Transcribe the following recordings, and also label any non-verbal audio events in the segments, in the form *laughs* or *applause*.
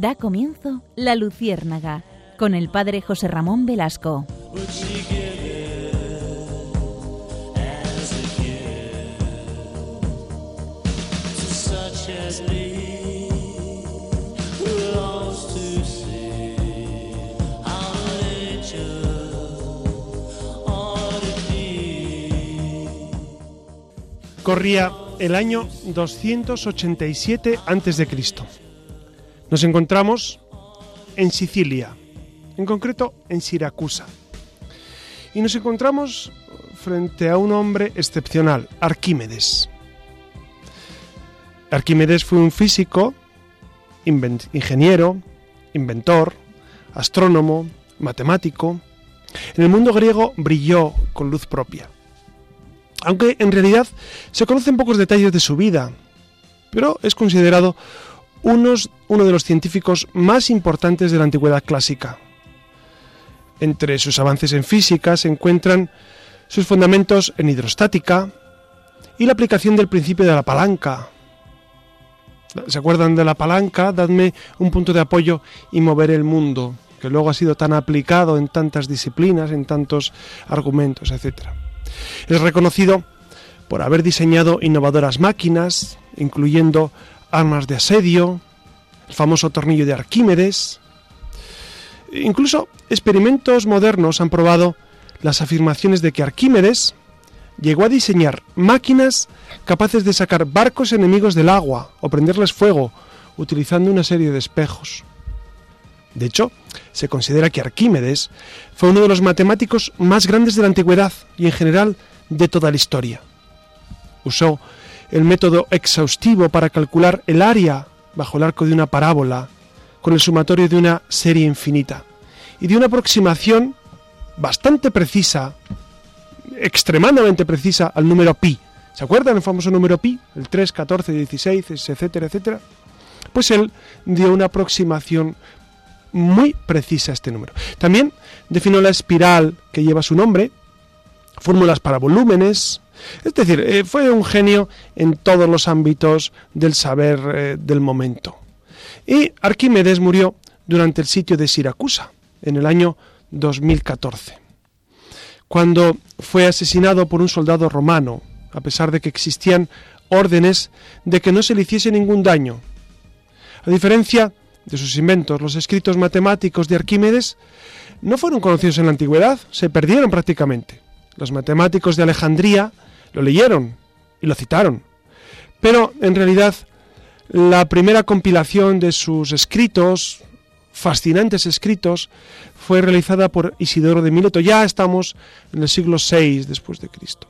Da comienzo La Luciérnaga con el padre José Ramón Velasco. Corría el año 287 a.C. Nos encontramos en Sicilia, en concreto en Siracusa. Y nos encontramos frente a un hombre excepcional, Arquímedes. Arquímedes fue un físico, ingeniero, inventor, astrónomo, matemático. En el mundo griego brilló con luz propia. Aunque en realidad se conocen pocos detalles de su vida, pero es considerado unos, uno de los científicos más importantes de la antigüedad clásica. Entre sus avances en física se encuentran sus fundamentos en hidrostática y la aplicación del principio de la palanca. ¿Se acuerdan de la palanca? Dadme un punto de apoyo y mover el mundo, que luego ha sido tan aplicado en tantas disciplinas, en tantos argumentos, etc. Es reconocido por haber diseñado innovadoras máquinas, incluyendo armas de asedio, el famoso tornillo de Arquímedes. Incluso experimentos modernos han probado las afirmaciones de que Arquímedes llegó a diseñar máquinas capaces de sacar barcos enemigos del agua o prenderles fuego utilizando una serie de espejos. De hecho, se considera que Arquímedes fue uno de los matemáticos más grandes de la antigüedad y en general de toda la historia. Usó el método exhaustivo para calcular el área bajo el arco de una parábola con el sumatorio de una serie infinita y de una aproximación bastante precisa, extremadamente precisa al número pi. ¿Se acuerdan el famoso número pi? El 3, 14, 16, etcétera, etcétera. Pues él dio una aproximación muy precisa a este número. También definió la espiral que lleva su nombre, fórmulas para volúmenes, es decir, eh, fue un genio en todos los ámbitos del saber eh, del momento. Y Arquímedes murió durante el sitio de Siracusa, en el año 2014, cuando fue asesinado por un soldado romano, a pesar de que existían órdenes de que no se le hiciese ningún daño. A diferencia de sus inventos, los escritos matemáticos de Arquímedes no fueron conocidos en la antigüedad, se perdieron prácticamente. Los matemáticos de Alejandría lo leyeron y lo citaron. Pero en realidad la primera compilación de sus escritos, fascinantes escritos, fue realizada por Isidoro de Mileto. Ya estamos en el siglo VI después de Cristo.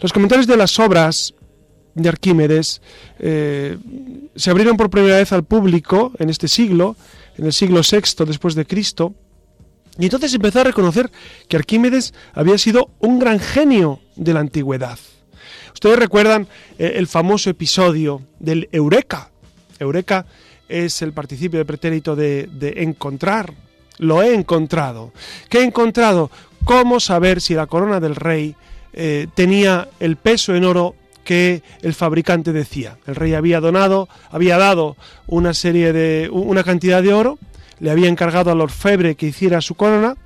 Los comentarios de las obras de Arquímedes eh, se abrieron por primera vez al público en este siglo, en el siglo VI después de Cristo, y entonces empezó a reconocer que Arquímedes había sido un gran genio de la antigüedad. Ustedes recuerdan eh, el famoso episodio del Eureka. Eureka es el participio de pretérito de, encontrar. Lo he encontrado. ¿Qué he encontrado? ¿Cómo saber si la corona del rey eh, tenía el peso en oro que el fabricante decía? El rey había donado, había dado una serie de una cantidad de oro le había encargado al orfebre que hiciera su corona,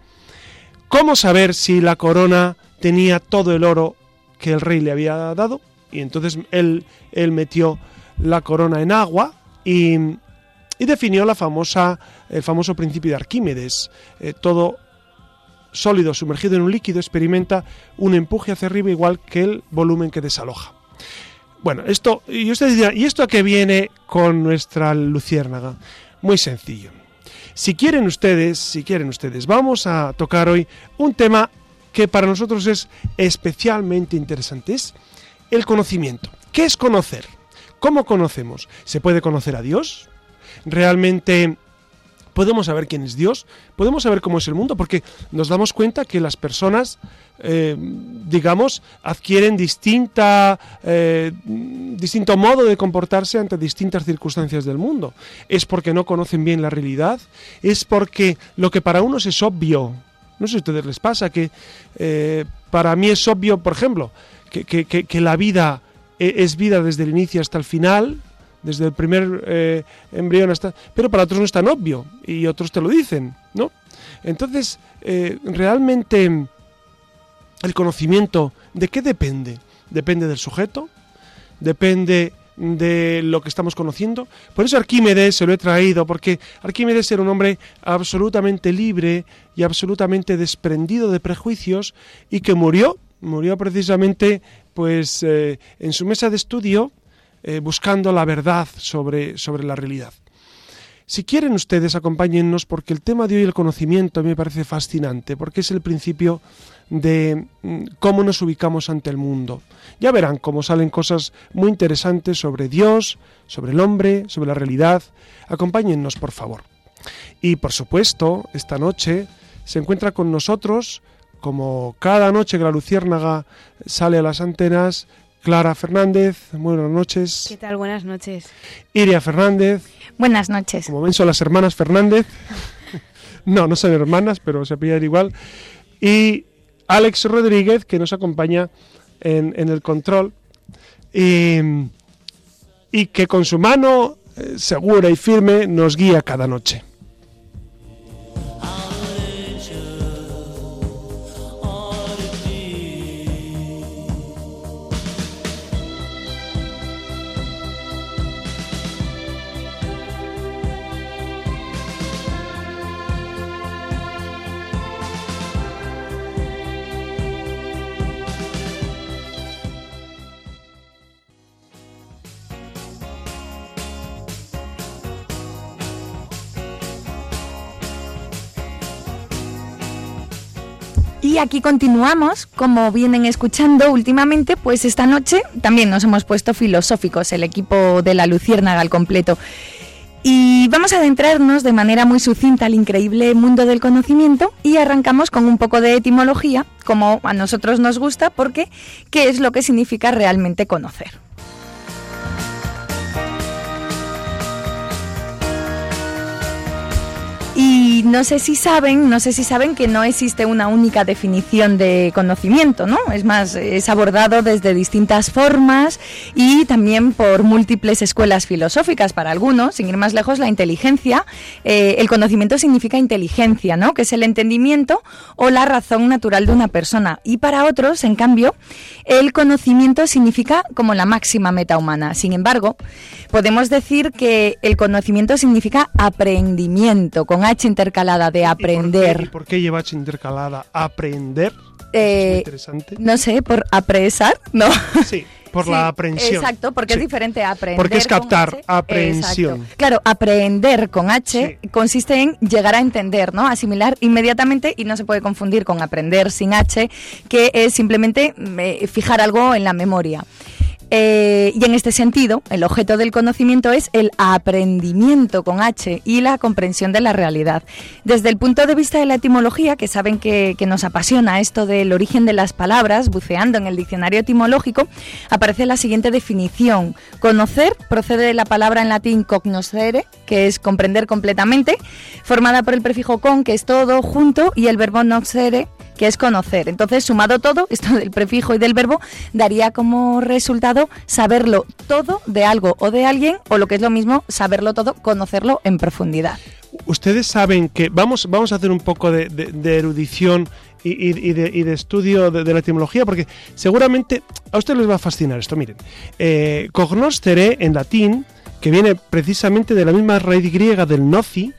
¿cómo saber si la corona tenía todo el oro que el rey le había dado? Y entonces él, metió la corona en agua y, definió la famosa, el famoso principio de Arquímedes. Eh, todo sólido sumergido en un líquido experimenta un empuje hacia arriba igual que el volumen que desaloja. Bueno, esto, y usted dirá, ¿y esto a qué viene con nuestra luciérnaga? Muy sencillo. Si quieren ustedes, si quieren ustedes, vamos a tocar hoy un tema que para nosotros es especialmente interesante, es el conocimiento. ¿Qué es conocer? ¿Cómo conocemos? ¿Se puede conocer a Dios? ¿Realmente podemos saber quién es Dios? ¿Podemos saber cómo es el mundo? Porque nos damos cuenta que las personas eh, digamos, adquieren distinta, eh, distinto modo de comportarse ante distintas circunstancias del mundo. Es porque no conocen bien la realidad, es porque lo que para unos es obvio, no sé si a ustedes les pasa, que eh, para mí es obvio, por ejemplo, que, que la vida es vida desde el inicio hasta el final, desde el primer eh, embrión hasta... Pero para otros no es tan obvio y otros te lo dicen, ¿no? Entonces, eh, realmente el conocimiento, ¿de qué depende? Depende del sujeto, depende de lo que estamos conociendo. Por eso Arquímedes se lo he traído, porque Arquímedes era un hombre absolutamente libre y absolutamente desprendido de prejuicios y que murió, murió precisamente pues eh, en su mesa de estudio eh, buscando la verdad sobre, sobre la realidad. Si quieren ustedes, acompáñennos porque el tema de hoy, el conocimiento, a mí me parece fascinante, porque es el principio de mm, cómo nos ubicamos ante el mundo. Ya verán cómo salen cosas muy interesantes sobre Dios, sobre el hombre, sobre la realidad. Acompáñennos, por favor. Y por supuesto, esta noche se encuentra con nosotros, como cada noche que la luciérnaga sale a las antenas, Clara Fernández, buenas noches. ¿Qué tal? Buenas noches. Iria Fernández. Buenas noches. Como ven, son las hermanas Fernández. *laughs* no, no son hermanas, pero se pillan igual. Y Alex Rodríguez, que nos acompaña en, el control. Y, y, que con su mano eh, segura y firme nos guía cada noche. Y aquí continuamos, como vienen escuchando últimamente, pues esta noche también nos hemos puesto filosóficos, el equipo de la Luciérnaga al completo. Y vamos a adentrarnos de manera muy sucinta al increíble mundo del conocimiento y arrancamos con un poco de etimología, como a nosotros nos gusta, porque ¿qué es lo que significa realmente conocer? No sé si saben, no sé si saben que no existe una única definición de conocimiento, ¿no? Es más, es abordado desde distintas formas y también por múltiples escuelas filosóficas. Para algunos, sin ir más lejos, la inteligencia, eh, el conocimiento significa inteligencia, ¿no? Que es el entendimiento o la razón natural de una persona. Y para otros, en cambio, el conocimiento significa como la máxima meta humana. Sin embargo, podemos decir que el conocimiento significa aprendimiento, con H intercalada de aprender. ¿Y por qué, lleva H intercalada? Aprender. Eh, interesante. No sé, por apresar, *laughs* ¿no? Sí. Por la aprensión. Exacto, porque es diferente a aprender. Porque es captar, aprehensión. Claro, aprender con H consiste en llegar a entender, ¿no? Asimilar inmediatamente y no se puede confundir con aprender sin H, que es simplemente eh, fijar algo en la memoria. Eh, y en este sentido, el objeto del conocimiento es el aprendimiento con H y la comprensión de la realidad. Desde el punto de vista de la etimología, que saben que, nos apasiona esto del origen de las palabras, buceando en el diccionario etimológico, aparece la siguiente definición. Conocer procede de la palabra en latín cognoscere, que es comprender completamente, formada por el prefijo con, que es todo, junto, y el verbo noxere, que es conocer. Entonces, sumado todo, *laughs* esto del prefijo y del verbo, daría como resultado saberlo todo de algo o de alguien, o lo que es lo mismo, saberlo todo, conocerlo en profundidad. Ustedes saben que vamos, vamos a hacer un poco de, erudición y, de, estudio de, la etimología, porque seguramente a ustedes les va a fascinar esto. Miren, eh, cognoscere en latín, que viene precisamente de la misma raíz griega del noci,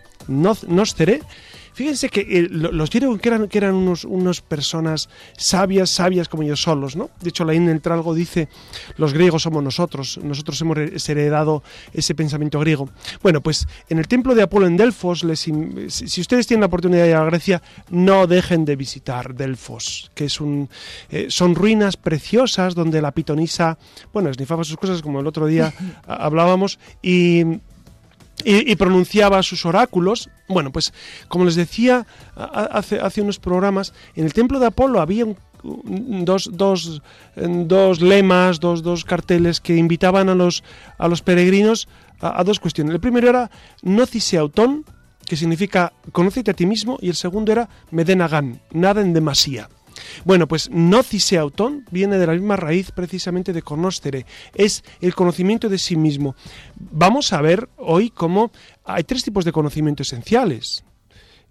Fíjense que eh, los griegos que eran, que eran unos, unos personas sabias, sabias como ellos solos, ¿no? De hecho, la entre algo dice, los griegos somos nosotros, nosotros hemos heredado ese pensamiento griego. Bueno, pues en el templo de Apolo en Delfos, les, si ustedes tienen la oportunidad de ir a Grecia, no dejen de visitar Delfos, que es un, eh, son ruinas preciosas donde la pitonisa, bueno, esnifaba sus cosas como el otro día *laughs* hablábamos, y y, pronunciaba sus oráculos. Bueno, pues como les decía hace, hace unos programas, en el templo de Apolo había dos, dos, dos, lemas, dos, dos, carteles que invitaban a los, a los peregrinos a, dos cuestiones. El primero era Nocise que significa conócete a ti mismo, y el segundo era Medenagan, nada en demasía. Bueno, pues auton viene de la misma raíz precisamente de conoscere, es el conocimiento de sí mismo. Vamos a ver hoy cómo hay tres tipos de conocimiento esenciales.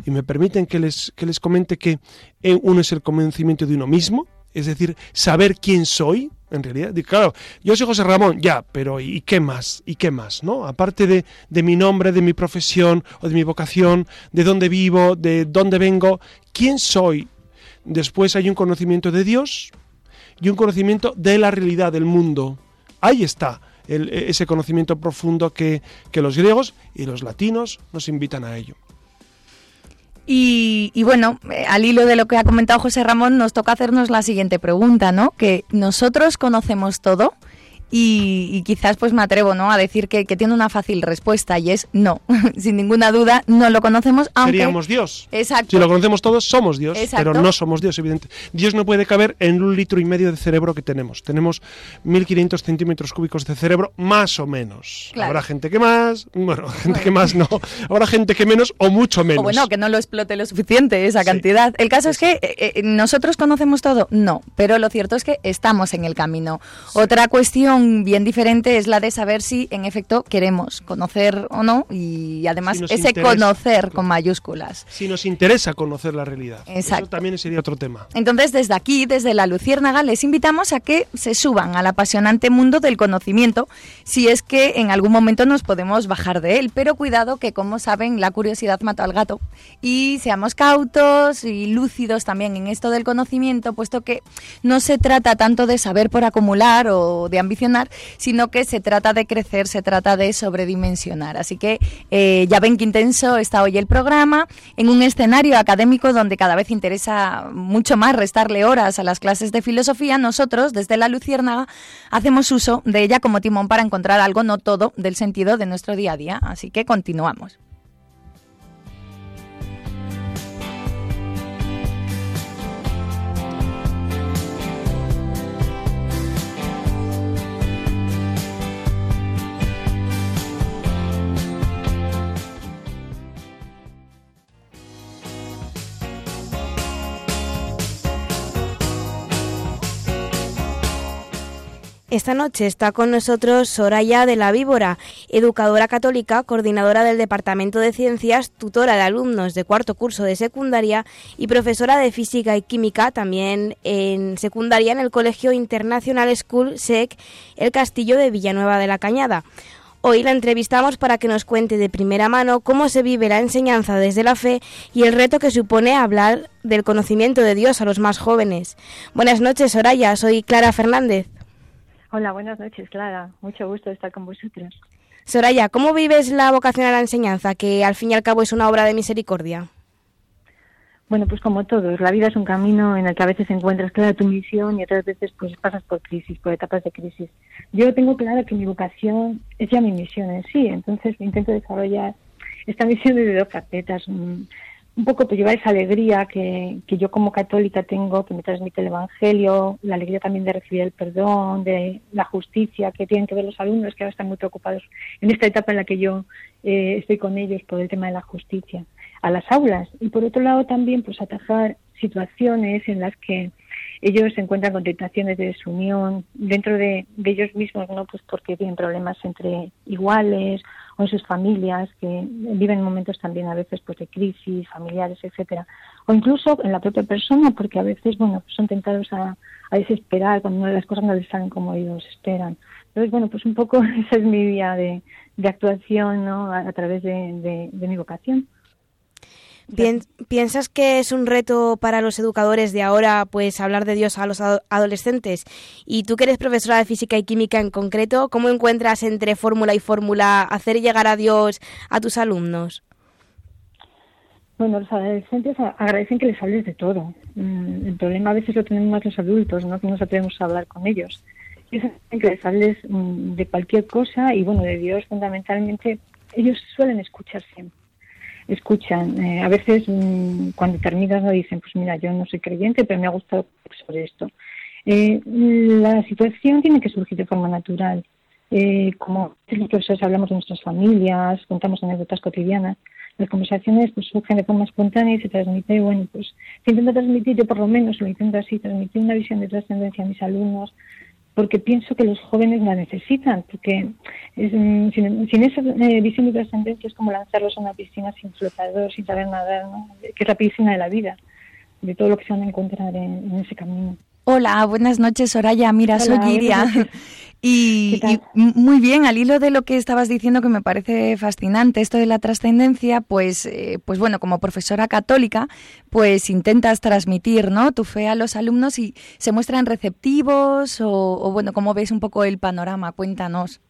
Y me permiten que les, que les comente que eh, uno es el conocimiento de uno mismo, es decir, saber quién soy, en realidad. Claro, yo soy José Ramón, ya, pero ¿y qué más? ¿Y qué más? ¿No? Aparte de, de, mi nombre, de mi profesión o de mi vocación, de dónde vivo, de dónde vengo, ¿quién soy? Después hay un conocimiento de Dios y un conocimiento de la realidad del mundo. Ahí está ese conocimiento profundo que, que los griegos y los latinos nos invitan a ello. Y, y, bueno, eh, al hilo de lo que ha comentado José Ramón, nos toca hacernos la siguiente pregunta, ¿no? Que nosotros conocemos todo y, quizás pues me atrevo ¿no? a decir que, tiene una fácil respuesta y es no, *laughs* sin ninguna duda no lo conocemos. Aunque... Seríamos Dios. Exacto. Si lo conocemos todos somos Dios, pero no somos Dios, evidente. Dios no puede caber en un litro y medio de cerebro que tenemos. Tenemos 1.500 centímetros cúbicos de cerebro, más o menos. Habrá gente que más, bueno, *laughs* gente que más no. Habrá gente que menos o mucho menos. O bueno, que no lo explote lo suficiente esa cantidad. El caso es que eh, eh, nosotros conocemos todo, no, pero lo cierto es que estamos en el camino. Otra cuestión bien diferente es la de saber si en efecto queremos conocer o no y además ese conocer con mayúsculas. Si nos interesa conocer la realidad. Exacto. Eso también sería otro tema. Entonces desde aquí, desde la Luciérnaga, les invitamos a que se suban al apasionante mundo del conocimiento si es que en algún momento nos podemos bajar de él. Pero cuidado que como saben la curiosidad mata al gato y seamos cautos y lúcidos también en esto del conocimiento, puesto que no se trata tanto de saber por acumular o de ambición sino que se trata de crecer, se trata de sobredimensionar. Así que eh, ya ven que intenso está hoy el programa en un escenario académico donde cada vez interesa mucho más restarle horas a las clases de filosofía. Nosotros, desde la Luciérnaga, hacemos uso de ella como timón para encontrar algo, no todo, del sentido de nuestro día a día. Así que continuamos. Esta noche está con nosotros Soraya de la Víbora, educadora católica, coordinadora del Departamento de Ciencias, tutora de alumnos de cuarto curso de secundaria y profesora de Física y Química también en secundaria en el Colegio International School SEC El Castillo de Villanueva de la Cañada. Hoy la entrevistamos para que nos cuente de primera mano cómo se vive la enseñanza desde la fe y el reto que supone hablar del conocimiento de Dios a los más jóvenes. Buenas noches, Soraya. Soy Clara Fernández. Hola, buenas noches, Clara. Mucho gusto estar con vosotros. Soraya, ¿cómo vives la vocación a la enseñanza, que al fin y al cabo es una obra de misericordia? Bueno, pues como todos, la vida es un camino en el que a veces encuentras clara tu misión y otras veces pues pasas por crisis, por etapas de crisis. Yo tengo claro que mi vocación es ya mi misión en sí, entonces intento desarrollar esta misión desde dos facetas un poco pues llevar esa alegría que, que, yo como católica tengo, que me transmite el Evangelio, la alegría también de recibir el perdón, de la justicia que tienen que ver los alumnos que ahora están muy preocupados en esta etapa en la que yo eh, estoy con ellos por el tema de la justicia, a las aulas. Y por otro lado también pues atajar situaciones en las que ellos se encuentran con tentaciones de desunión dentro de, de ellos mismos, ¿no? Pues porque tienen problemas entre iguales o en sus familias que viven momentos también a veces pues de crisis familiares etcétera o incluso en la propia persona porque a veces bueno son tentados a, desesperar cuando las cosas no les salen como ellos esperan entonces bueno pues un poco *laughs* esa es mi vía de, actuación ¿no? a, través de mi vocación ¿Piensas que es un reto para los educadores de ahora pues hablar de Dios a los adolescentes? Y tú que eres profesora de física y química en concreto, ¿cómo encuentras entre fórmula y fórmula hacer llegar a Dios a tus alumnos? Bueno, los adolescentes agradecen que les hables de todo. Mm, el problema a veces lo tenemos más los adultos, ¿no? que nos atrevemos a hablar con ellos. Ellos que les hables mm, de cualquier cosa y bueno, de Dios fundamentalmente, ellos suelen escuchar siempre escuchan. Eh, a veces mm, cuando terminas no dicen, pues mira, yo no soy creyente, pero me ha gustado sobre esto. Eh, la situación tiene que surgir de forma natural. Eh, como los profesores hablamos de nuestras familias, contamos anécdotas cotidianas, las conversaciones pues surgen de forma espontánea y se transmite, bueno, pues se intenta transmitir, yo por lo menos lo intento así, transmitir una visión de trascendencia a mis alumnos, porque pienso que los jóvenes la necesitan, porque mm, sin, esa eh, visión de trascendencia es como lanzarlos a una piscina sin flotador, sin saber nadar, que es la piscina de la vida, de todo lo que se van a encontrar en ese camino. Hola, buenas noches, Soraya. Mira, soy Iria. *laughs* Y, muy bien, al hilo de lo que estabas diciendo que me parece fascinante, esto de la trascendencia, pues, eh, pues bueno, como profesora católica, pues intentas transmitir, ¿no? Tu fe a los alumnos y se muestran receptivos o, bueno, ¿cómo ves un poco el panorama? Cuéntanos.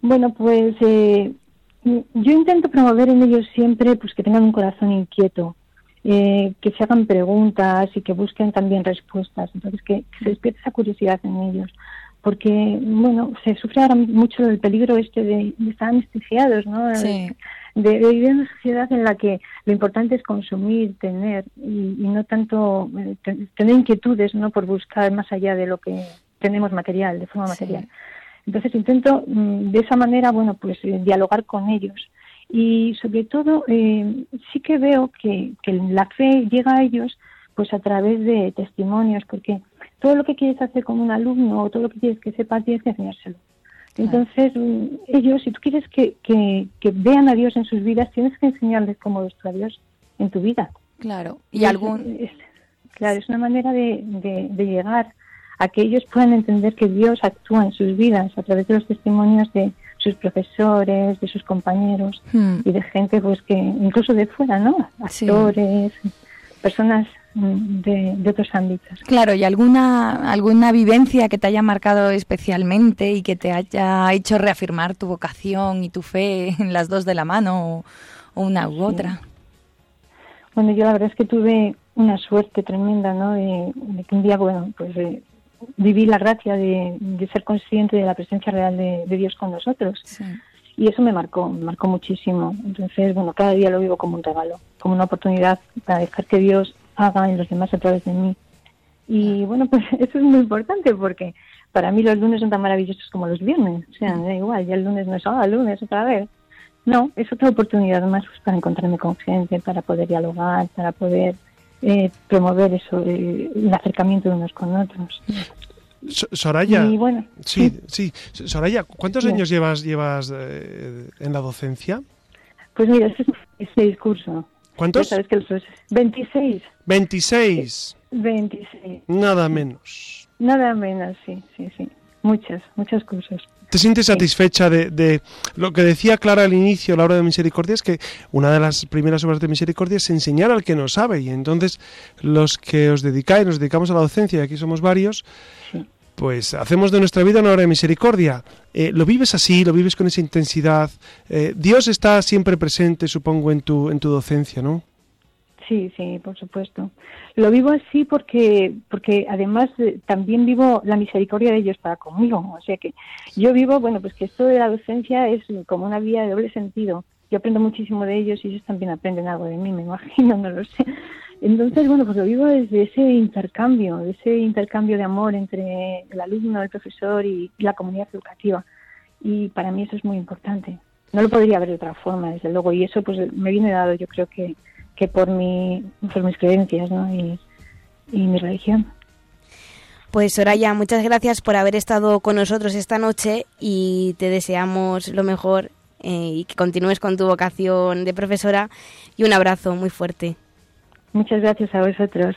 Bueno, pues eh, yo intento promover en ellos siempre, pues que tengan un corazón inquieto, eh, que se hagan preguntas y que busquen también respuestas. Entonces, que, se despierte esa curiosidad en ellos. Porque, bueno, se sufre ahora mucho el peligro este de, estar anestesiados, ¿no? De, vivir en una sociedad en la que lo importante es consumir, tener, y, no tanto eh, tener inquietudes, ¿no? Por buscar más allá de lo que tenemos material, de forma material. Entonces intento mm, de esa manera, bueno, pues eh, dialogar con ellos y sobre todo eh, sí que veo que, la fe llega a ellos pues a través de testimonios porque todo lo que quieres hacer con un alumno o todo lo que quieres que sepa tienes que enseñárselo. Entonces mm, ellos si tú quieres que, que, vean a Dios en sus vidas tienes que enseñarles cómo ves a Dios en tu vida. Claro. Y, algún claro es una manera de, de llegar a que ellos puedan entender que Dios actúa en sus vidas a través de los testimonios de sus profesores, de sus compañeros hmm. y de gente pues que incluso de fuera, ¿no? Actores, personas mm, de, de, otros ámbitos. Claro, ¿y alguna, alguna vivencia que te haya marcado especialmente y que te haya hecho reafirmar tu vocación y tu fe en las dos de la mano o, una u otra? Bueno, yo la verdad es que tuve una suerte tremenda, ¿no? De, que un día, bueno, pues viví la gracia de, ser consciente de la presencia real de, Dios con nosotros. Y eso me marcó, me marcó muchísimo. Entonces, bueno, cada día lo vivo como un regalo, como una oportunidad para dejar que Dios haga en los demás a través de mí. Y bueno, *laughs* pues eso es muy importante porque para mí los lunes son tan maravillosos como los viernes. O sea, da igual, ya el lunes no es, ah, el lunes otra vez. No, es otra oportunidad más pues, para encontrarme con gente, para poder dialogar, para poder eh, promover eso, el acercamiento de unos con otros. Soraya, sí, sí, Soraya, ¿cuántos años llevas llevas eh, en la docencia? Pues mira, este es ese discurso. ¿Cuántos? sabes que 26. 26. 26. Nada menos. Nada menos, sí, sí, sí. Muchas, muchas cosas. ¿Te sientes satisfecha de, lo que decía Clara al inicio, la obra de misericordia? Es que una de las primeras obras de misericordia es enseñar al que no sabe. Y entonces los que os dedicáis, nos dedicamos a la docencia, y aquí somos varios, pues hacemos de nuestra vida una obra de misericordia. Eh, ¿Lo vives así? ¿Lo vives con esa intensidad? Eh, Dios está siempre presente, supongo, en tu, en tu docencia, ¿no? Sí, sí, por supuesto. Lo vivo así porque, porque además eh, también vivo la misericordia de ellos para conmigo. O sea que yo vivo, bueno, pues que esto de la docencia es como una vía de doble sentido. Yo aprendo muchísimo de ellos y ellos también aprenden algo de mí, me *laughs* imagino, no lo sé. Entonces, bueno, pues lo vivo desde ese intercambio, ese intercambio de amor entre el alumno, el profesor y la comunidad educativa. Y para mí eso es muy importante. No lo podría ver de otra forma, desde luego. Y eso pues me viene dado, yo creo que que por, mi, por mis creencias ¿no? y, mi religión. Pues Soraya, muchas gracias por haber estado con nosotros esta noche y te deseamos lo mejor eh, y que continúes con tu vocación de profesora y un abrazo muy fuerte. Muchas gracias a vosotros.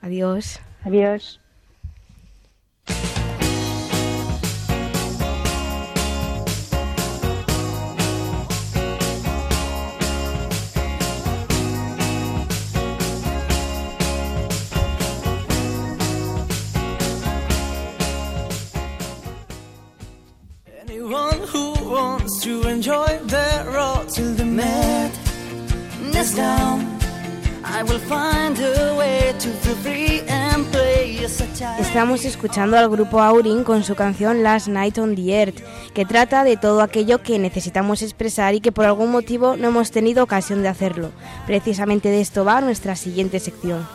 Adiós. Adiós. Estamos escuchando al grupo Aurin con su canción Last Night on the Earth, que trata de todo aquello que necesitamos expresar y que por algún motivo no hemos tenido ocasión de hacerlo. Precisamente de esto va nuestra siguiente sección.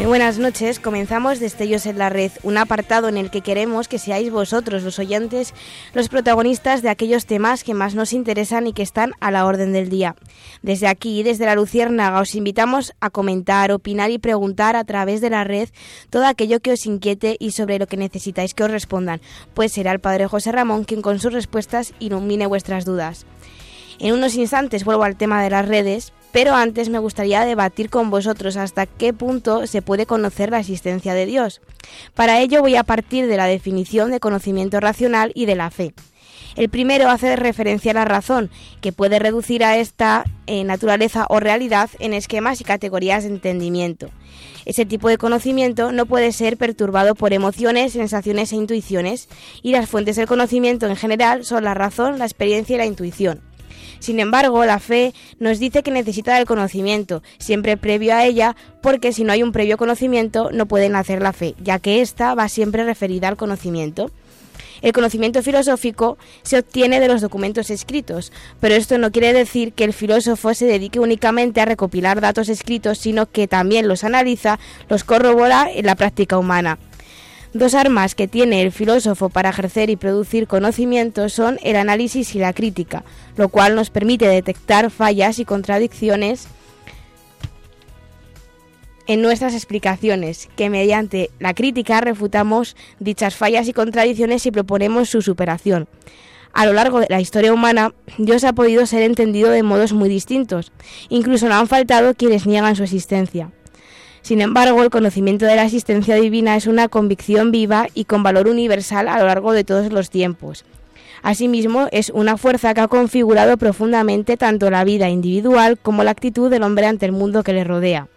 Muy buenas noches. Comenzamos Destellos en la Red, un apartado en el que queremos que seáis vosotros, los oyentes, los protagonistas de aquellos temas que más nos interesan y que están a la orden del día. Desde aquí, desde la Luciérnaga, os invitamos a comentar, opinar y preguntar a través de la red todo aquello que os inquiete y sobre lo que necesitáis que os respondan, pues será el Padre José Ramón quien con sus respuestas ilumine vuestras dudas. En unos instantes vuelvo al tema de las redes, pero antes me gustaría debatir con vosotros hasta qué punto se puede conocer la existencia de Dios. Para ello voy a partir de la definición de conocimiento racional y de la fe. El primero hace referencia a la razón, que puede reducir a esta eh, naturaleza o realidad en esquemas y categorías de entendimiento. Ese tipo de conocimiento no puede ser perturbado por emociones, sensaciones e intuiciones, y las fuentes del conocimiento en general son la razón, la experiencia y la intuición. Sin embargo, la fe nos dice que necesita del conocimiento, siempre previo a ella, porque si no hay un previo conocimiento no puede nacer la fe, ya que ésta va siempre referida al conocimiento. El conocimiento filosófico se obtiene de los documentos escritos, pero esto no quiere decir que el filósofo se dedique únicamente a recopilar datos escritos, sino que también los analiza, los corrobora en la práctica humana. Dos armas que tiene el filósofo para ejercer y producir conocimiento son el análisis y la crítica, lo cual nos permite detectar fallas y contradicciones en nuestras explicaciones, que mediante la crítica refutamos dichas fallas y contradicciones y proponemos su superación. A lo largo de la historia humana, Dios ha podido ser entendido de modos muy distintos, incluso no han faltado quienes niegan su existencia. Sin embargo, el conocimiento de la existencia divina es una convicción viva y con valor universal a lo largo de todos los tiempos. Asimismo, es una fuerza que ha configurado profundamente tanto la vida individual como la actitud del hombre ante el mundo que le rodea.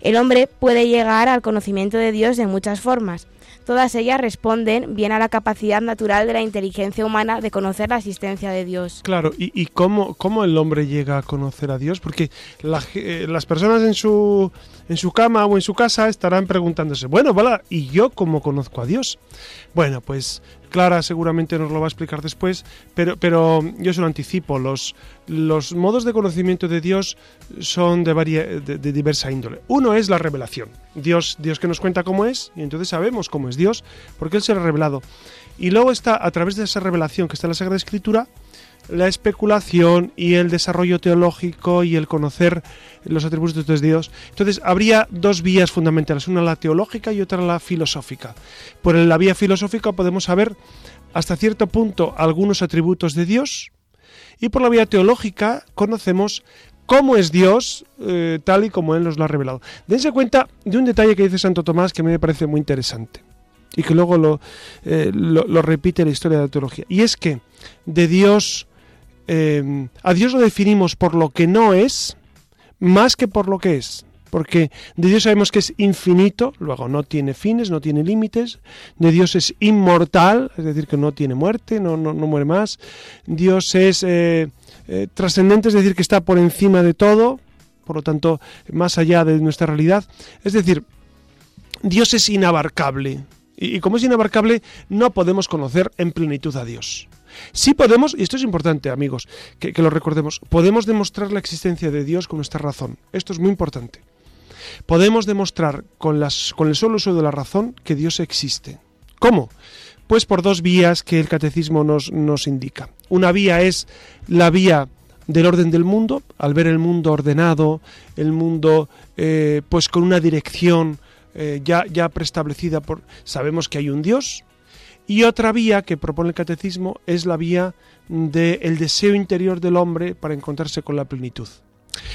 El hombre puede llegar al conocimiento de Dios de muchas formas. Todas ellas responden bien a la capacidad natural de la inteligencia humana de conocer la existencia de Dios. Claro, ¿y, cómo, cómo, el hombre llega a conocer a Dios? Porque eh, las personas en su, en su cama o en su casa estarán preguntándose, bueno, ¿vale? ¿y yo cómo conozco a Dios? Bueno, pues Clara seguramente nos lo va a explicar después, pero, pero yo se lo anticipo. Los, los modos de conocimiento de Dios son de, de, diversa índole. Uno es la revelación. Dios, Dios que nos cuenta cómo es, y entonces sabemos cómo es Dios, porque Él se ha revelado. Y luego está, a través de esa revelación que está en la Sagrada Escritura, la especulación y el desarrollo teológico y el conocer los atributos de Dios. Entonces, habría dos vías fundamentales, una la teológica y otra la filosófica. Por la vía filosófica podemos saber hasta cierto punto algunos atributos de Dios y por la vía teológica conocemos cómo es Dios eh, tal y como Él nos lo ha revelado. Dense cuenta de un detalle que dice Santo Tomás que a mí me parece muy interesante y que luego lo, eh, lo repite la historia de la teología. Y es que de Dios Em, a Dios lo definimos por lo que no es más que por lo que es. Porque de Dios sabemos que es infinito, luego no tiene fines, no tiene límites. De Dios es inmortal, es decir, que no tiene muerte, no, no, muere más. Dios es eh, eh, trascendente, es decir, que está por encima de todo, por lo tanto, más allá de nuestra realidad. Es decir, Dios es inabarcable. y como es inabarcable, no podemos conocer en plenitud a Dios. Sí podemos, y esto es importante amigos, que, lo recordemos, podemos demostrar la existencia de Dios con nuestra razón. Esto es muy importante. Podemos demostrar con, las, con el solo uso de la razón que Dios existe. ¿Cómo? Pues por dos vías que el catecismo nos, indica. Una vía es la vía del orden del mundo, al ver el mundo ordenado, el mundo eh, pues con una dirección eh, ya, ya preestablecida por... Sabemos que hay un Dios, y otra vía que propone el catecismo es la vía del deseo interior del hombre para encontrarse con la plenitud.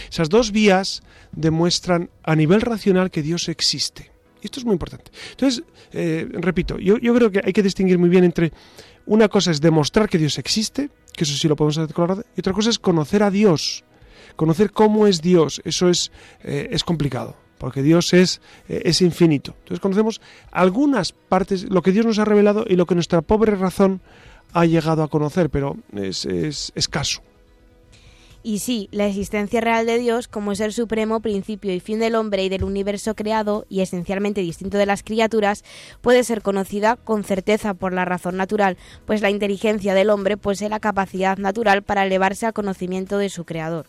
Esas dos vías demuestran a nivel racional que Dios existe. Esto es muy importante. Entonces, eh, repito, yo, creo que hay que distinguir muy bien entre una cosa es demostrar que Dios existe, que eso sí lo podemos hacer y otra cosa es conocer a Dios, conocer cómo es Dios. Eso es, eh, es complicado porque Dios es, eh, es infinito. Entonces conocemos algunas partes, lo que Dios nos ha revelado y lo que nuestra pobre razón ha llegado a conocer, pero es, escaso. Y sí, la existencia real de Dios como ser supremo, principio y fin del hombre y del universo creado, y esencialmente distinto de las criaturas, puede ser conocida con certeza por la razón natural, pues la inteligencia del hombre posee la capacidad natural para elevarse al conocimiento de su creador.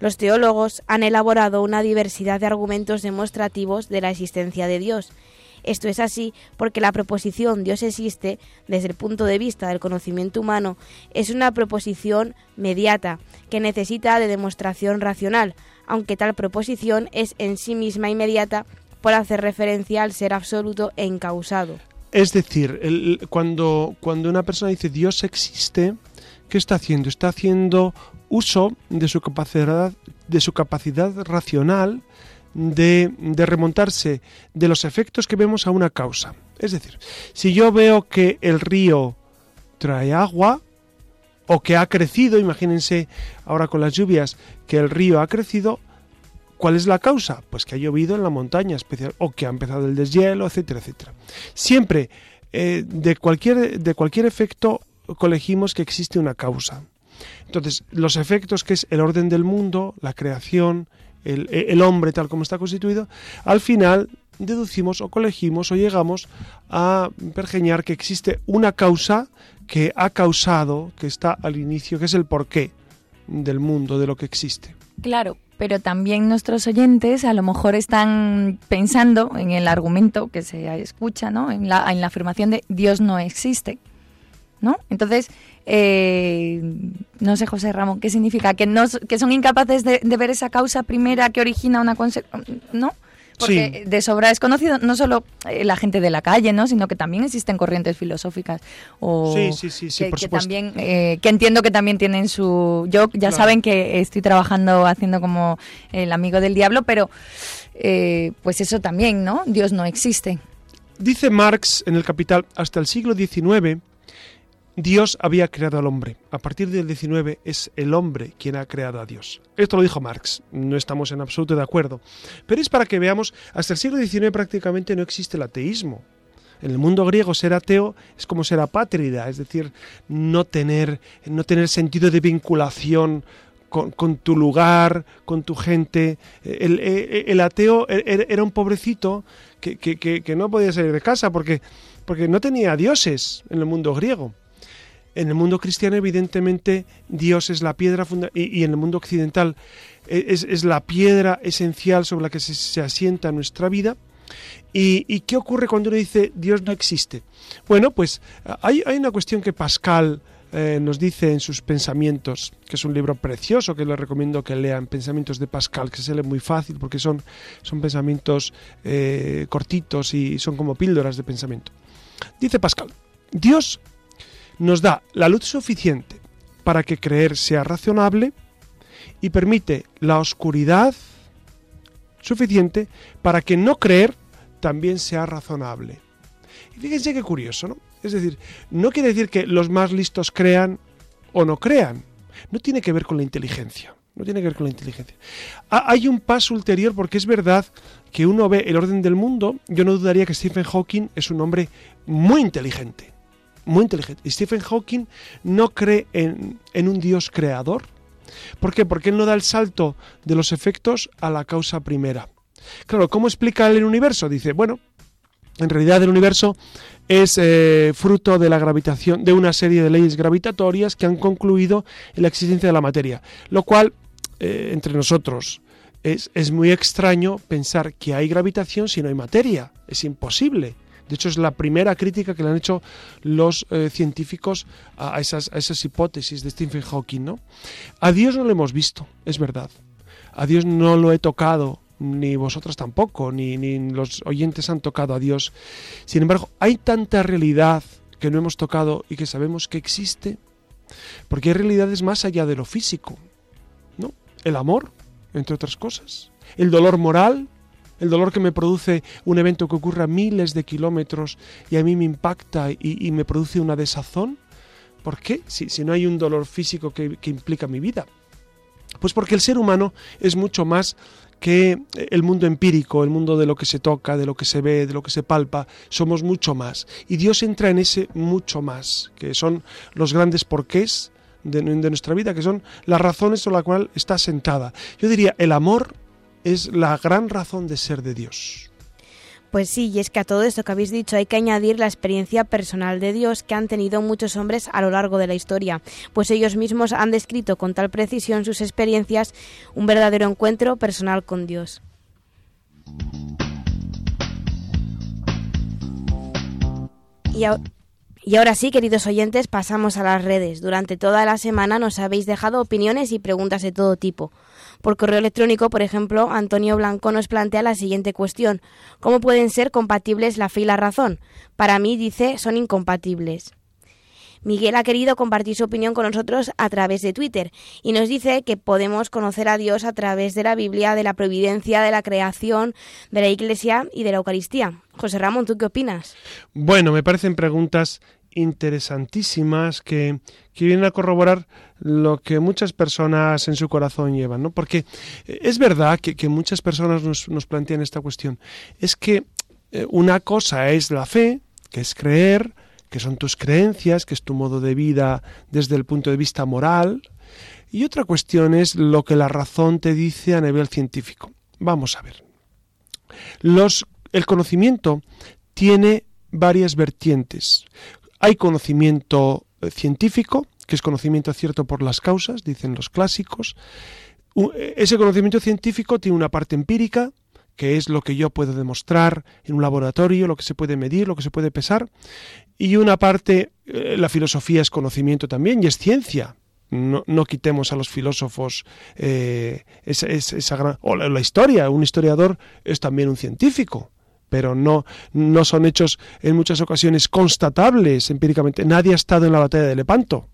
Los teólogos han elaborado una diversidad de argumentos demostrativos de la existencia de Dios. Esto es así porque la proposición Dios existe, desde el punto de vista del conocimiento humano, es una proposición mediata, que necesita de demostración racional, aunque tal proposición es en sí misma inmediata por hacer referencia al ser absoluto e incausado. Es decir, cuando, cuando una persona dice Dios existe, ¿qué está haciendo? Está haciendo uso de su capacidad, de su capacidad racional de, de, remontarse de los efectos que vemos a una causa. Es decir, si yo veo que el río trae agua o que ha crecido, imagínense ahora con las lluvias que el río ha crecido, ¿Cuál es la causa? Pues que ha llovido en la montaña especial o que ha empezado el deshielo, etcétera, etcétera. Siempre eh, de, cualquier, de cualquier efecto colegimos que existe una causa. Entonces, los efectos que es el orden del mundo, la creación, el, el hombre tal como está constituido, al final deducimos o colegimos o llegamos a pergeñar que existe una causa que ha causado, que está al inicio, que es el porqué del mundo, de lo que existe. Claro, pero también nuestros oyentes a lo mejor están pensando en el argumento que se escucha, ¿no? En la afirmación de Dios no existe, ¿no? Entonces, eh, no sé, José Ramón, ¿qué significa? ¿Que, no, que son incapaces de, de ver esa causa primera que origina una consecuencia, ¿no? Porque de sobra es conocido no solo eh, la gente de la calle, ¿no? sino que también existen corrientes filosóficas o sí, sí, sí, sí que, por que también eh, que entiendo que también tienen su yo ya saben que estoy trabajando haciendo como el amigo del diablo, pero eh, pues eso también, ¿no? Dios no existe. Dice Marx en el Capital hasta el siglo XIX Dios había creado al hombre. A partir del 19 es el hombre quien ha creado a Dios. Esto lo dijo Marx. No estamos en absoluto de acuerdo. Pero es para que veamos, hasta el siglo XIX prácticamente no existe el ateísmo. En el mundo griego ser ateo es como ser apátrida, es decir, no tener, no tener sentido de vinculación con, tu lugar, con tu gente. El, el, el ateo er, er, era un pobrecito que, que, no podía salir de casa porque, porque no tenía dioses en el mundo griego. En el mundo cristiano, evidentemente, Dios es la piedra fundamental y, en el mundo occidental es, es, la piedra esencial sobre la que se, asienta nuestra vida. ¿Y, ¿Y, qué ocurre cuando uno dice Dios no existe? Bueno, pues hay, hay una cuestión que Pascal eh, nos dice en sus pensamientos, que es un libro precioso que les recomiendo que lean, Pensamientos de Pascal, que se lee muy fácil porque son, son pensamientos eh, cortitos y son como píldoras de pensamiento. Dice Pascal, Dios nos da la luz suficiente para que creer sea razonable y permite la oscuridad suficiente para que no creer también sea razonable. Y fíjense qué curioso, ¿no? Es decir, no quiere decir que los más listos crean o no crean. No tiene que ver con la inteligencia. No tiene que ver con la inteligencia. Hay un paso ulterior porque es verdad que uno ve el orden del mundo. Yo no dudaría que Stephen Hawking es un hombre muy inteligente. Muy inteligente. Stephen Hawking no cree en, en un Dios creador. ¿Por qué? Porque él no da el salto de los efectos a la causa primera. Claro, ¿cómo explica el universo? Dice, bueno, en realidad el universo es eh, fruto de la gravitación, de una serie de leyes gravitatorias que han concluido en la existencia de la materia, lo cual, eh, entre nosotros, es, es, muy extraño pensar que hay gravitación si no hay materia. Es imposible. De hecho, es la primera crítica que le han hecho los eh, científicos a, esas, hipótesis de Stephen Hawking. ¿no? A Dios no lo hemos visto, es verdad. A Dios no lo he tocado, ni vosotros tampoco, ni, ni, los oyentes han tocado a Dios. Sin embargo, hay tanta realidad que no hemos tocado y que sabemos que existe, porque hay realidades más allá de lo físico, ¿no? El amor, entre otras cosas, el dolor moral, el dolor que me produce un evento que ocurre a miles de kilómetros y a mí me impacta y, y me produce una desazón. ¿Por qué? Si, si no hay un dolor físico que, que implica mi vida. Pues porque el ser humano es mucho más que el mundo empírico, el mundo de lo que se toca, de lo que se ve, de lo que se palpa, somos mucho más. Y Dios entra en ese mucho más, que son los grandes porqués de, de nuestra vida, que son las razones sobre las cuales está sentada. Yo diría, el amor es la gran razón de ser de Dios. Pues sí, y es que a todo esto que habéis dicho hay que añadir la experiencia personal de Dios que han tenido muchos hombres a lo largo de la historia, pues ellos mismos han descrito con tal precisión sus experiencias, un verdadero encuentro personal con Dios. Y, y ahora sí, queridos oyentes, pasamos a las redes. Durante toda la semana nos habéis dejado opiniones y preguntas de todo tipo. Por correo electrónico, por ejemplo, Antonio Blanco nos plantea la siguiente cuestión. ¿Cómo pueden ser compatibles la fe y la razón? Para mí, dice, son incompatibles. Miguel ha querido compartir su opinión con nosotros a través de Twitter y nos dice que podemos conocer a Dios a través de la Biblia, de la providencia, de la creación, de la Iglesia y de la Eucaristía. José Ramón, ¿tú qué opinas? Bueno, me parecen preguntas interesantísimas que, vienen a corroborar lo que muchas personas en su corazón llevan, ¿no? Porque es verdad que, muchas personas nos, nos, plantean esta cuestión. Es que eh, una cosa es la fe, que es creer, que son tus creencias, que es tu modo de vida desde el punto de vista moral, y otra cuestión es lo que la razón te dice a nivel científico. Vamos a ver. Los, el conocimiento tiene varias vertientes. Hay conocimiento eh, científico, que es conocimiento cierto por las causas, dicen los clásicos. Eh, ese conocimiento científico tiene una parte empírica, que es lo que yo puedo demostrar en un laboratorio, lo que se puede medir, lo que se puede pesar, y una parte, eh, la filosofía es conocimiento también y es ciencia. No, quitemos a los filósofos esa, gran... O la historia, un historiador es también un científico pero no, no son hechos en muchas ocasiones constatables empíricamente. Nadie ha estado en la batalla de Lepanto,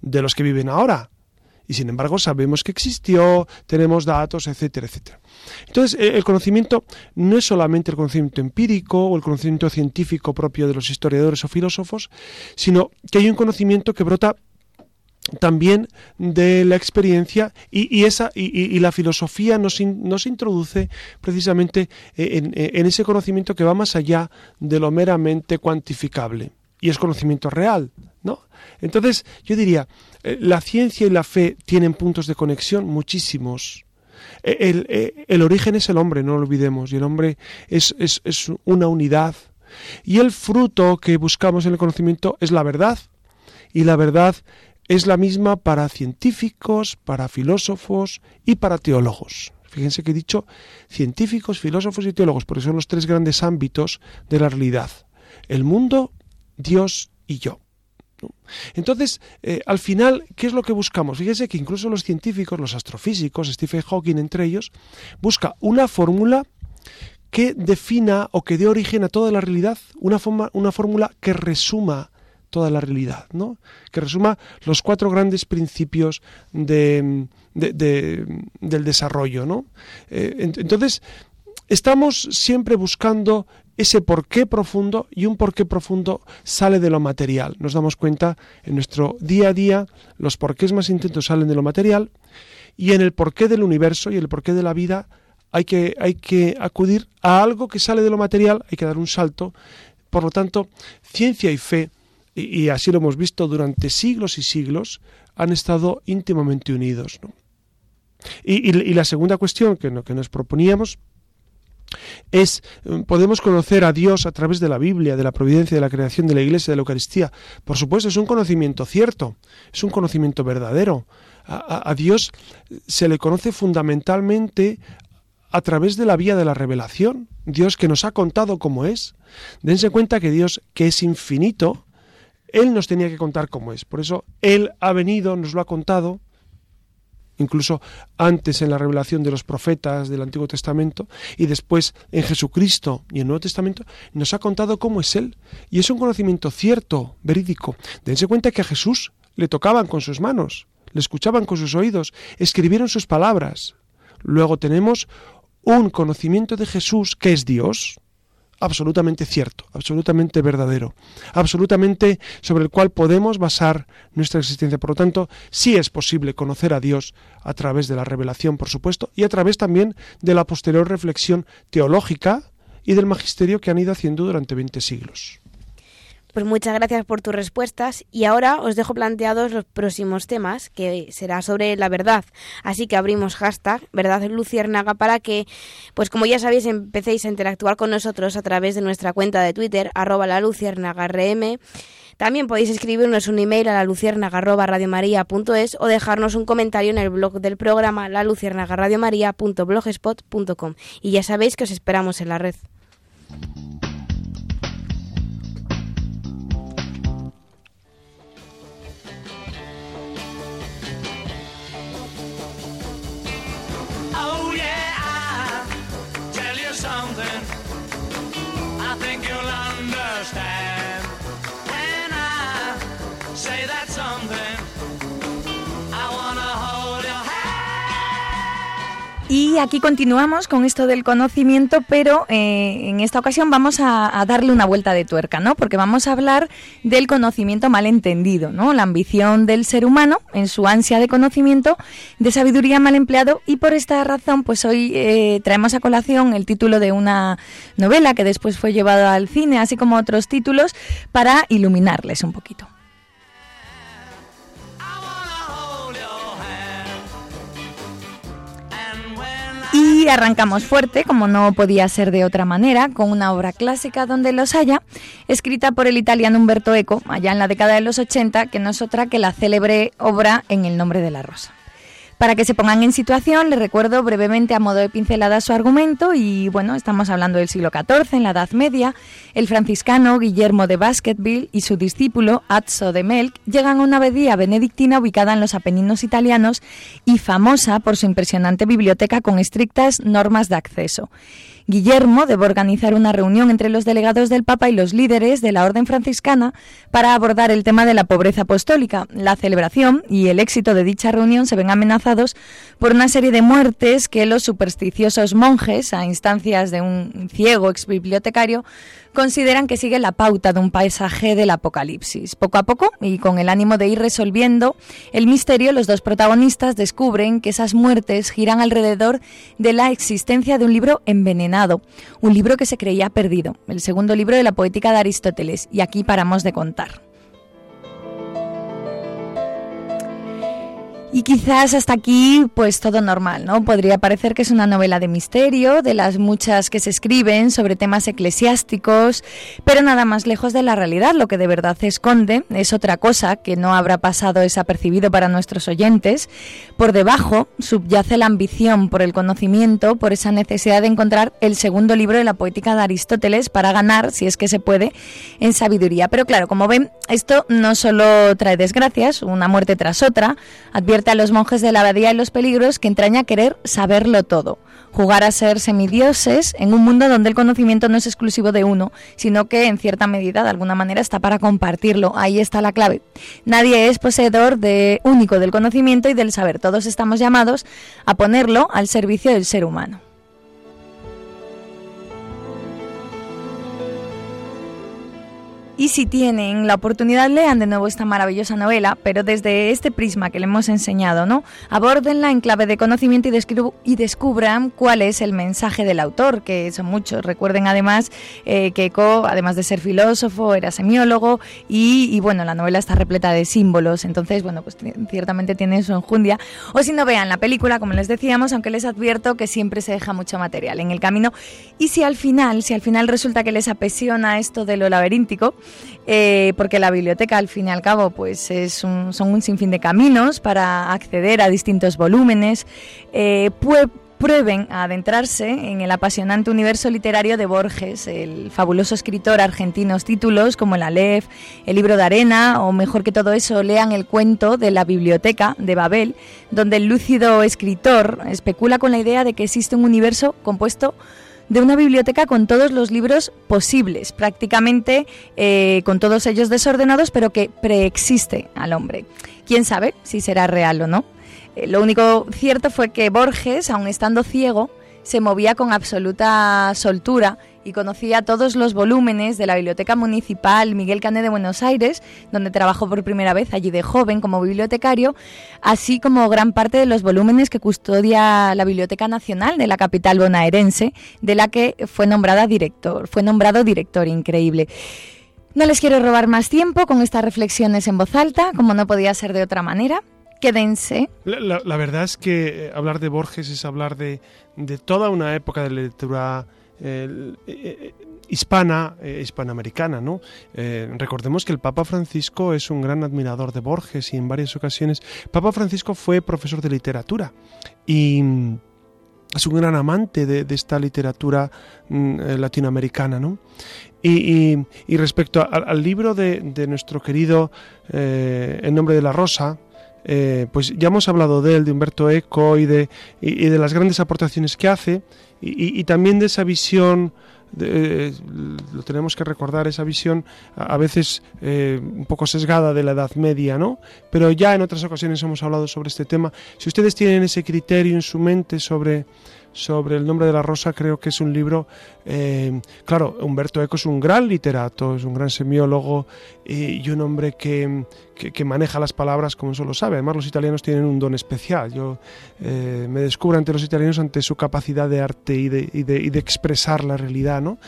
de los que viven ahora. Y sin embargo sabemos que existió, tenemos datos, etcétera, etcétera. Entonces, el conocimiento no es solamente el conocimiento empírico o el conocimiento científico propio de los historiadores o filósofos, sino que hay un conocimiento que brota también de la experiencia y, esa, y, la filosofía nos, nos introduce precisamente en, en, ese conocimiento que va más allá de lo meramente cuantificable y es conocimiento real, ¿no? Entonces yo diría, eh, la ciencia y la fe tienen puntos de conexión muchísimos. E, el, e, el, origen es el hombre, no lo olvidemos, y el hombre es, es, es una unidad. Y el fruto que buscamos en el conocimiento es la verdad. Y la verdad es la misma para científicos, para filósofos y para teólogos. Fíjense que he dicho científicos, filósofos y teólogos, porque son los tres grandes ámbitos de la realidad. El mundo, Dios y yo. Entonces, eh, al final, ¿qué es lo que buscamos? Fíjense que incluso los científicos, los astrofísicos, Stephen Hawking entre ellos, busca una fórmula que defina o que dé origen a toda la realidad, una, una fórmula que resuma toda la realidad, ¿no? que resuma los cuatro grandes principios de, del desarrollo. ¿no? Eh, entonces, estamos siempre buscando ese porqué profundo y un porqué profundo sale de lo material. Nos damos cuenta en nuestro día a día, los porqués más intentos salen de lo material y en el porqué del universo y el porqué de la vida hay que, hay que acudir a algo que sale de lo material, hay que dar un salto. Por lo tanto, ciencia y fe y, así lo hemos visto durante siglos y siglos, han estado íntimamente unidos. Y, la segunda cuestión que, que nos proponíamos es, mm, podemos conocer a Dios a través de la Biblia, de la providencia, de la creación de la Iglesia, de la Eucaristía. Por supuesto, es un conocimiento cierto, es un conocimiento verdadero. a Dios se le conoce fundamentalmente a través de la vía de la revelación. Dios que nos ha contado cómo es. Dense cuenta que Dios, que es infinito, él nos tenía que contar cómo es. Por eso Él ha venido, nos lo ha contado, incluso antes en la revelación de los profetas del Antiguo Testamento y después en Jesucristo y en el Nuevo Testamento, nos ha contado cómo es Él. Y es un conocimiento cierto, verídico. Dense cuenta que a Jesús le tocaban con sus manos, le escuchaban con sus oídos, escribieron sus palabras. Luego tenemos un conocimiento de Jesús que es Dios, absolutamente cierto, absolutamente verdadero, absolutamente sobre el cual podemos basar nuestra existencia. Por lo tanto, sí es posible conocer a Dios a través de la revelación, por supuesto, y a través también de la posterior reflexión teológica y del magisterio que han ido haciendo durante 20 siglos. Pues muchas gracias por tus respuestas y ahora os dejo planteados los próximos temas, que será sobre la verdad. Así que abrimos hashtag verdad luciérnaga para que, pues como ya sabéis, empecéis a interactuar con nosotros a través de nuestra cuenta de Twitter, arroba la luciérnaga rm. También podéis escribirnos un email a la luciérnaga.radiomaría.es o dejarnos un comentario en el blog del programa la. Y ya sabéis que os esperamos en la red. Y aquí continuamos con esto del conocimiento, pero eh, en esta ocasión vamos a, darle una vuelta de tuerca, ¿no? Porque vamos a hablar del conocimiento mal entendido, ¿no? La ambición del ser humano en su ansia de conocimiento, de sabiduría mal empleado, y por esta razón, pues hoy eh, traemos a colación el título de una novela que después fue llevada al cine, así como otros títulos, para iluminarles un poquito. Y arrancamos fuerte, como no podía ser de otra manera, con una obra clásica donde los haya, escrita por el italiano Umberto Eco, allá en la década de los 80, que no es otra que la célebre obra En el nombre de la rosa. Para que se pongan en situación, les recuerdo brevemente a modo de pincelada su argumento y bueno, estamos hablando del siglo XIV, en la Edad Media, el franciscano Guillermo de Baskerville y su discípulo Azzo de Melk llegan a una abadía benedictina ubicada en los Apeninos italianos y famosa por su impresionante biblioteca con estrictas normas de acceso. Guillermo debe organizar una reunión entre los delegados del Papa y los líderes de la Orden franciscana para abordar el tema de la pobreza apostólica. La celebración y el éxito de dicha reunión se ven amenazados por una serie de muertes que los supersticiosos monjes, a instancias de un ciego ex bibliotecario, consideran que sigue la pauta de un paisaje del apocalipsis. Poco a poco, y con el ánimo de ir resolviendo el misterio, los dos protagonistas descubren que esas muertes giran alrededor de la existencia de un libro envenenado, un libro que se creía perdido, el segundo libro de la poética de Aristóteles, y aquí paramos de contar. Y quizás hasta aquí, pues todo normal, ¿no? Podría parecer que es una novela de misterio, de las muchas que se escriben sobre temas eclesiásticos, pero nada más lejos de la realidad. Lo que de verdad se esconde es otra cosa que no habrá pasado desapercibido para nuestros oyentes. Por debajo subyace la ambición por el conocimiento, por esa necesidad de encontrar el segundo libro de la poética de Aristóteles para ganar, si es que se puede, en sabiduría. Pero claro, como ven, esto no solo trae desgracias, una muerte tras otra, advierte a los monjes de la abadía y los peligros que entraña querer saberlo todo, jugar a ser semidioses en un mundo donde el conocimiento no es exclusivo de uno, sino que en cierta medida, de alguna manera, está para compartirlo. Ahí está la clave. Nadie es poseedor de único del conocimiento y del saber. Todos estamos llamados a ponerlo al servicio del ser humano. Y si tienen la oportunidad, lean de nuevo esta maravillosa novela, pero desde este prisma que le hemos enseñado, ¿no? Abórdenla en clave de conocimiento y, y descubran cuál es el mensaje del autor, que son muchos. Recuerden además eh, que Eco, además de ser filósofo, era semiólogo y, y, bueno, la novela está repleta de símbolos, entonces, bueno, pues ciertamente tiene su enjundia. O si no, vean la película, como les decíamos, aunque les advierto que siempre se deja mucho material en el camino. Y si al final, si al final resulta que les apasiona esto de lo laberíntico, eh, porque la biblioteca al fin y al cabo pues es un, son un sinfín de caminos para acceder a distintos volúmenes, eh, prueben a adentrarse en el apasionante universo literario de Borges, el fabuloso escritor argentino, títulos como El Aleph, El libro de arena o mejor que todo eso, lean el cuento de la biblioteca de Babel, donde el lúcido escritor especula con la idea de que existe un universo compuesto de una biblioteca con todos los libros posibles, prácticamente eh, con todos ellos desordenados, pero que preexiste al hombre. ¿Quién sabe si será real o no? Eh, lo único cierto fue que Borges, aun estando ciego, se movía con absoluta soltura y conocía todos los volúmenes de la Biblioteca Municipal Miguel Cané de Buenos Aires, donde trabajó por primera vez allí de joven como bibliotecario, así como gran parte de los volúmenes que custodia la Biblioteca Nacional de la capital bonaerense, de la que fue nombrada director, fue nombrado director increíble. No les quiero robar más tiempo con estas reflexiones en voz alta, como no podía ser de otra manera. Quédense. La, verdad es que eh, hablar de Borges es hablar de, toda una época de literatura eh, eh, hispana, hispanoamericana, ¿no? recordemos que el Papa Francisco es un gran admirador de Borges y en varias ocasiones Papa Francisco fue profesor de literatura y es un gran amante de, esta literatura mm, latinoamericana, ¿no? Y, respecto al, libro de, nuestro querido En nombre de la rosa, eh, pues ya hemos hablado de él, de Humberto Eco y de, y, de las grandes aportaciones que hace y, también de esa visión, eh, lo tenemos que recordar, esa visión a, veces eh, un poco sesgada de la Edad Media, ¿no? Pero ya en otras ocasiones hemos hablado sobre este tema. Si ustedes tienen ese criterio en su mente sobre sobre el nombre de la rosa creo que es un libro, eh, claro, Humberto Eco es un gran literato, es un gran semiólogo y, un hombre que, que, maneja las palabras como solo sabe. Además los italianos tienen un don especial. Yo eh, me descubro ante los italianos ante su capacidad de arte y de, y de, expresar la realidad, ¿no?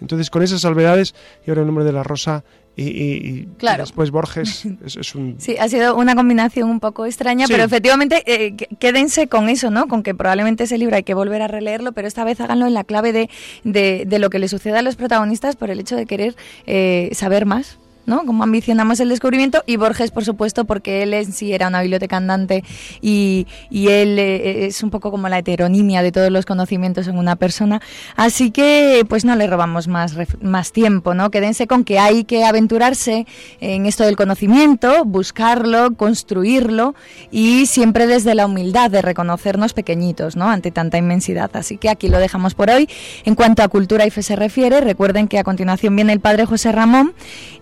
Entonces con esas salvedades y ahora el nombre de la rosa y, claro. después Borges *laughs* es, un... Sí, ha sido una combinación un poco extraña, pero efectivamente eh, quédense con eso, ¿no? Con que probablemente ese libro hay que volver a releerlo, pero esta vez háganlo en la clave de, de, lo que le sucede a los protagonistas por el hecho de querer eh, saber más ¿no? Como ambicionamos el descubrimiento y Borges, por supuesto, porque él en sí era una biblioteca andante y, y él eh, es un poco como la heteronimia de todos los conocimientos en una persona. Así que, pues no le robamos más, más tiempo, ¿no? Quédense con que hay que aventurarse en esto del conocimiento, buscarlo, construirlo y siempre desde la humildad de reconocernos pequeñitos, ¿no? Ante tanta inmensidad. Así que aquí lo dejamos por hoy. En cuanto a cultura y fe se refiere, recuerden que a continuación viene el padre José Ramón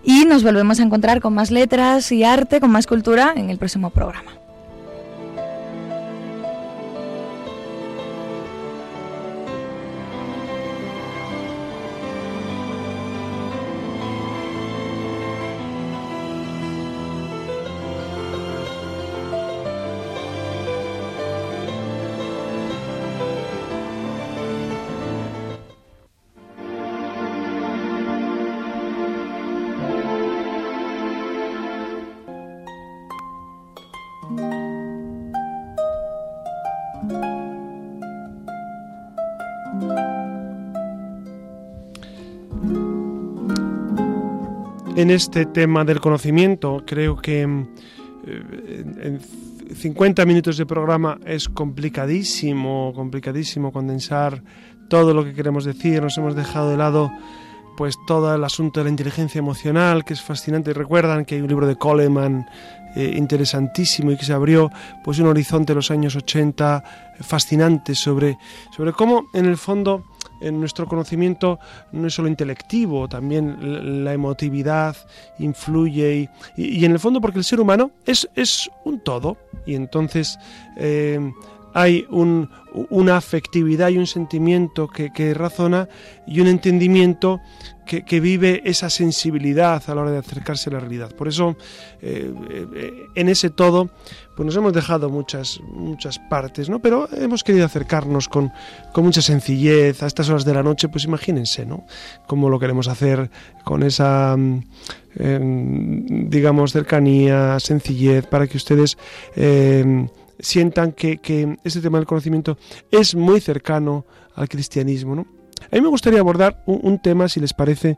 y nos volvemos a encontrar con más letras y arte, con más cultura en el próximo programa. En este tema del conocimiento. Creo que eh, en 50 minutos de programa es complicadísimo, complicadísimo condensar todo lo que queremos decir. Nos hemos dejado de lado pues todo el asunto de la inteligencia emocional, que es fascinante. Recuerdan que hay un libro de Coleman eh, interesantísimo y que se abrió pues un horizonte de los años 80 fascinante sobre, sobre cómo en el fondo en nuestro conocimiento no es solo intelectivo, también la emotividad influye y, en el fondo porque el ser humano es, es un todo. Y entonces eh, hay una afectividad y un sentimiento que, razona y un entendimiento que, vive esa sensibilidad a la hora de acercarse a la realidad. Por eso, eh, eh, en ese todo, pues nos hemos dejado muchas, muchas partes, ¿no? Pero hemos querido acercarnos con, mucha sencillez a estas horas de la noche, pues imagínense, ¿no? Cómo lo queremos hacer con esa, mm, em, digamos, cercanía, sencillez, para que ustedes sientan que, que este tema del conocimiento es muy cercano al cristianismo, ¿no? A mí me gustaría abordar un, tema, si les parece,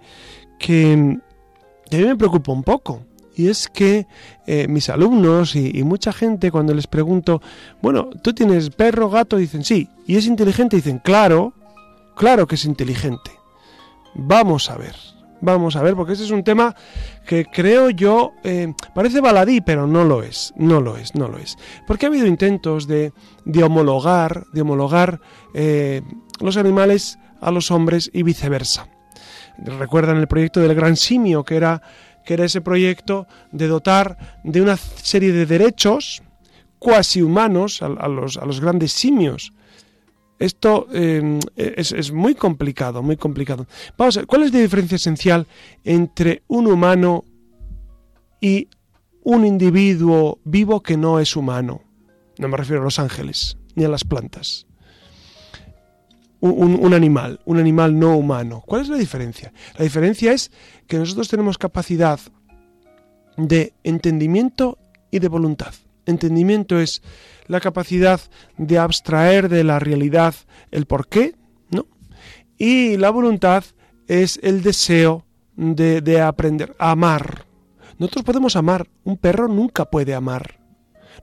que, a mí me preocupa un poco. Y es que eh, mis alumnos y, mucha gente cuando les pregunto, bueno, ¿tú tienes perro, gato? Dicen, sí. ¿Y es inteligente? Dicen, claro, claro que es inteligente. Vamos a ver, vamos a ver, porque este es un tema que creo yo, eh, parece baladí, pero no lo es, no lo es, no lo es. Porque ha habido intentos de, de homologar, de homologar eh, los animales a los hombres y viceversa. Recuerdan el proyecto del gran simio, que era, que era ese proyecto de dotar de una serie de derechos cuasi humanos a, los, a los, grandes simios. Esto eh, es, muy complicado, muy complicado. Vamos a ver, ¿cuál es la diferencia esencial entre un humano y un individuo vivo que no es humano? No me refiero a los ángeles ni a las plantas un, animal, un animal no humano. ¿Cuál es la diferencia? La diferencia es que nosotros tenemos capacidad de entendimiento y de voluntad. Entendimiento es la capacidad de abstraer de la realidad el porqué, ¿no? Y la voluntad es el deseo de, de aprender a amar. Nosotros podemos amar, un perro nunca puede amar.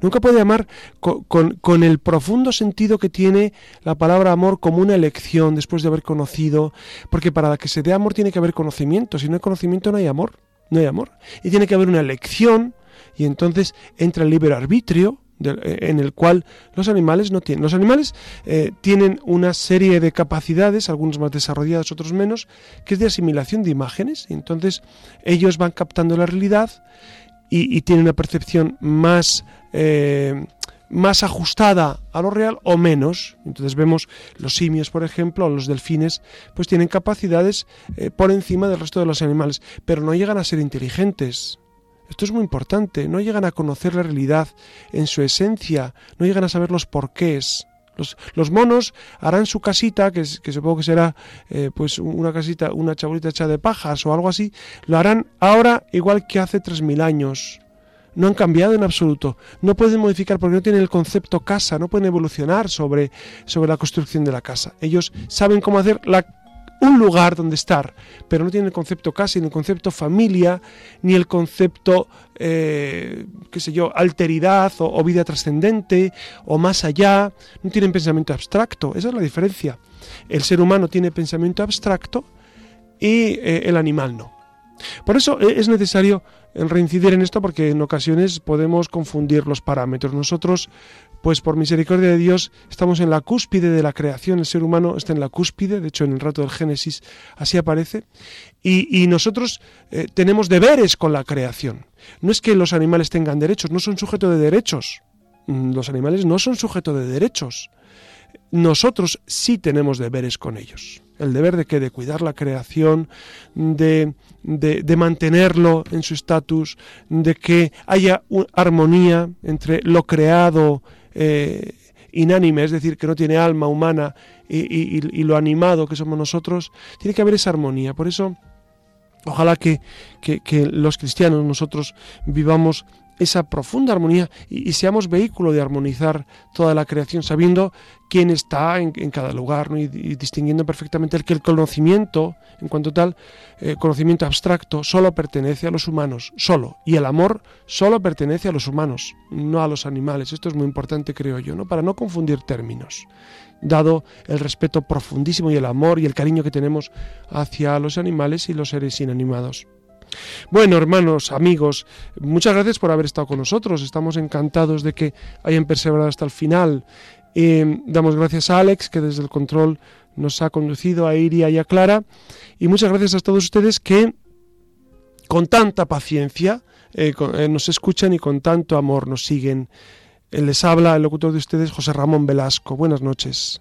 Nunca puede amar con, el profundo sentido que tiene la palabra amor como una elección después de haber conocido, porque para que se dé amor tiene que haber conocimiento, si no hay conocimiento no hay amor, no hay amor. Y tiene que haber una elección y entonces entra el libre arbitrio, en el cual los animales no tienen. Los animales eh, tienen una serie de capacidades, algunos más desarrolladas, otros menos, que es de asimilación de imágenes. Entonces ellos van captando la realidad y, tienen una percepción más eh, más ajustada a lo real o menos. Entonces vemos los simios, por ejemplo, o los delfines, pues tienen capacidades eh, por encima del resto de los animales, pero no llegan a ser inteligentes. Esto es muy importante, no llegan a conocer la realidad en su esencia, no llegan a saber los porqués. Los, monos harán su casita, que, que supongo que será eh, pues una casita, una chabolita hecha de pajas o algo así, lo harán ahora igual que hace 3.000 años. No han cambiado en absoluto. No pueden modificar porque no tienen el concepto casa, no pueden evolucionar sobre, sobre la construcción de la casa. Ellos saben cómo hacer la un lugar donde estar, pero no tiene el concepto casa, ni el concepto familia, ni el concepto, eh, qué sé yo, alteridad o, vida trascendente o más allá, no tienen pensamiento abstracto, esa es la diferencia. El ser humano tiene pensamiento abstracto y eh, el animal no. Por eso eh, es necesario reincidir en esto porque en ocasiones podemos confundir los parámetros. Nosotros pues por misericordia de Dios estamos en la cúspide de la creación, el ser humano está en la cúspide, de hecho en el rato del Génesis así aparece, y, nosotros eh, tenemos deberes con la creación. No es que los animales tengan derechos, no son sujetos de derechos, mm, los animales no son sujetos de derechos, nosotros sí tenemos deberes con ellos. El deber de que de cuidar la creación, de, de, mantenerlo en su estatus, de que haya armonía entre lo creado eh, inánime, es decir, que no tiene alma humana y, lo animado que somos nosotros, tiene que haber esa armonía. Por eso, ojalá que, que los cristianos nosotros vivamos esa profunda armonía y, seamos vehículo de armonizar toda la creación, sabiendo quién está en, cada lugar y, distinguiendo perfectamente el que el conocimiento, en cuanto tal, eh, conocimiento abstracto, solo pertenece a los humanos, solo, y el amor solo pertenece a los humanos, no a los animales. Esto es muy importante, creo yo, ¿no? para no confundir términos dado el respeto profundísimo y el amor y el cariño que tenemos hacia los animales y los seres inanimados. Bueno, hermanos, amigos, muchas gracias por haber estado con nosotros. Estamos encantados de que hayan perseverado hasta el final. Eh, damos gracias a Alex, que desde el control nos ha conducido a Iria y a Clara. Y muchas gracias a todos ustedes que con tanta paciencia eh, eh, nos escuchan y con tanto amor nos siguen. Les habla el locutor de ustedes, José Ramón Velasco. Buenas noches.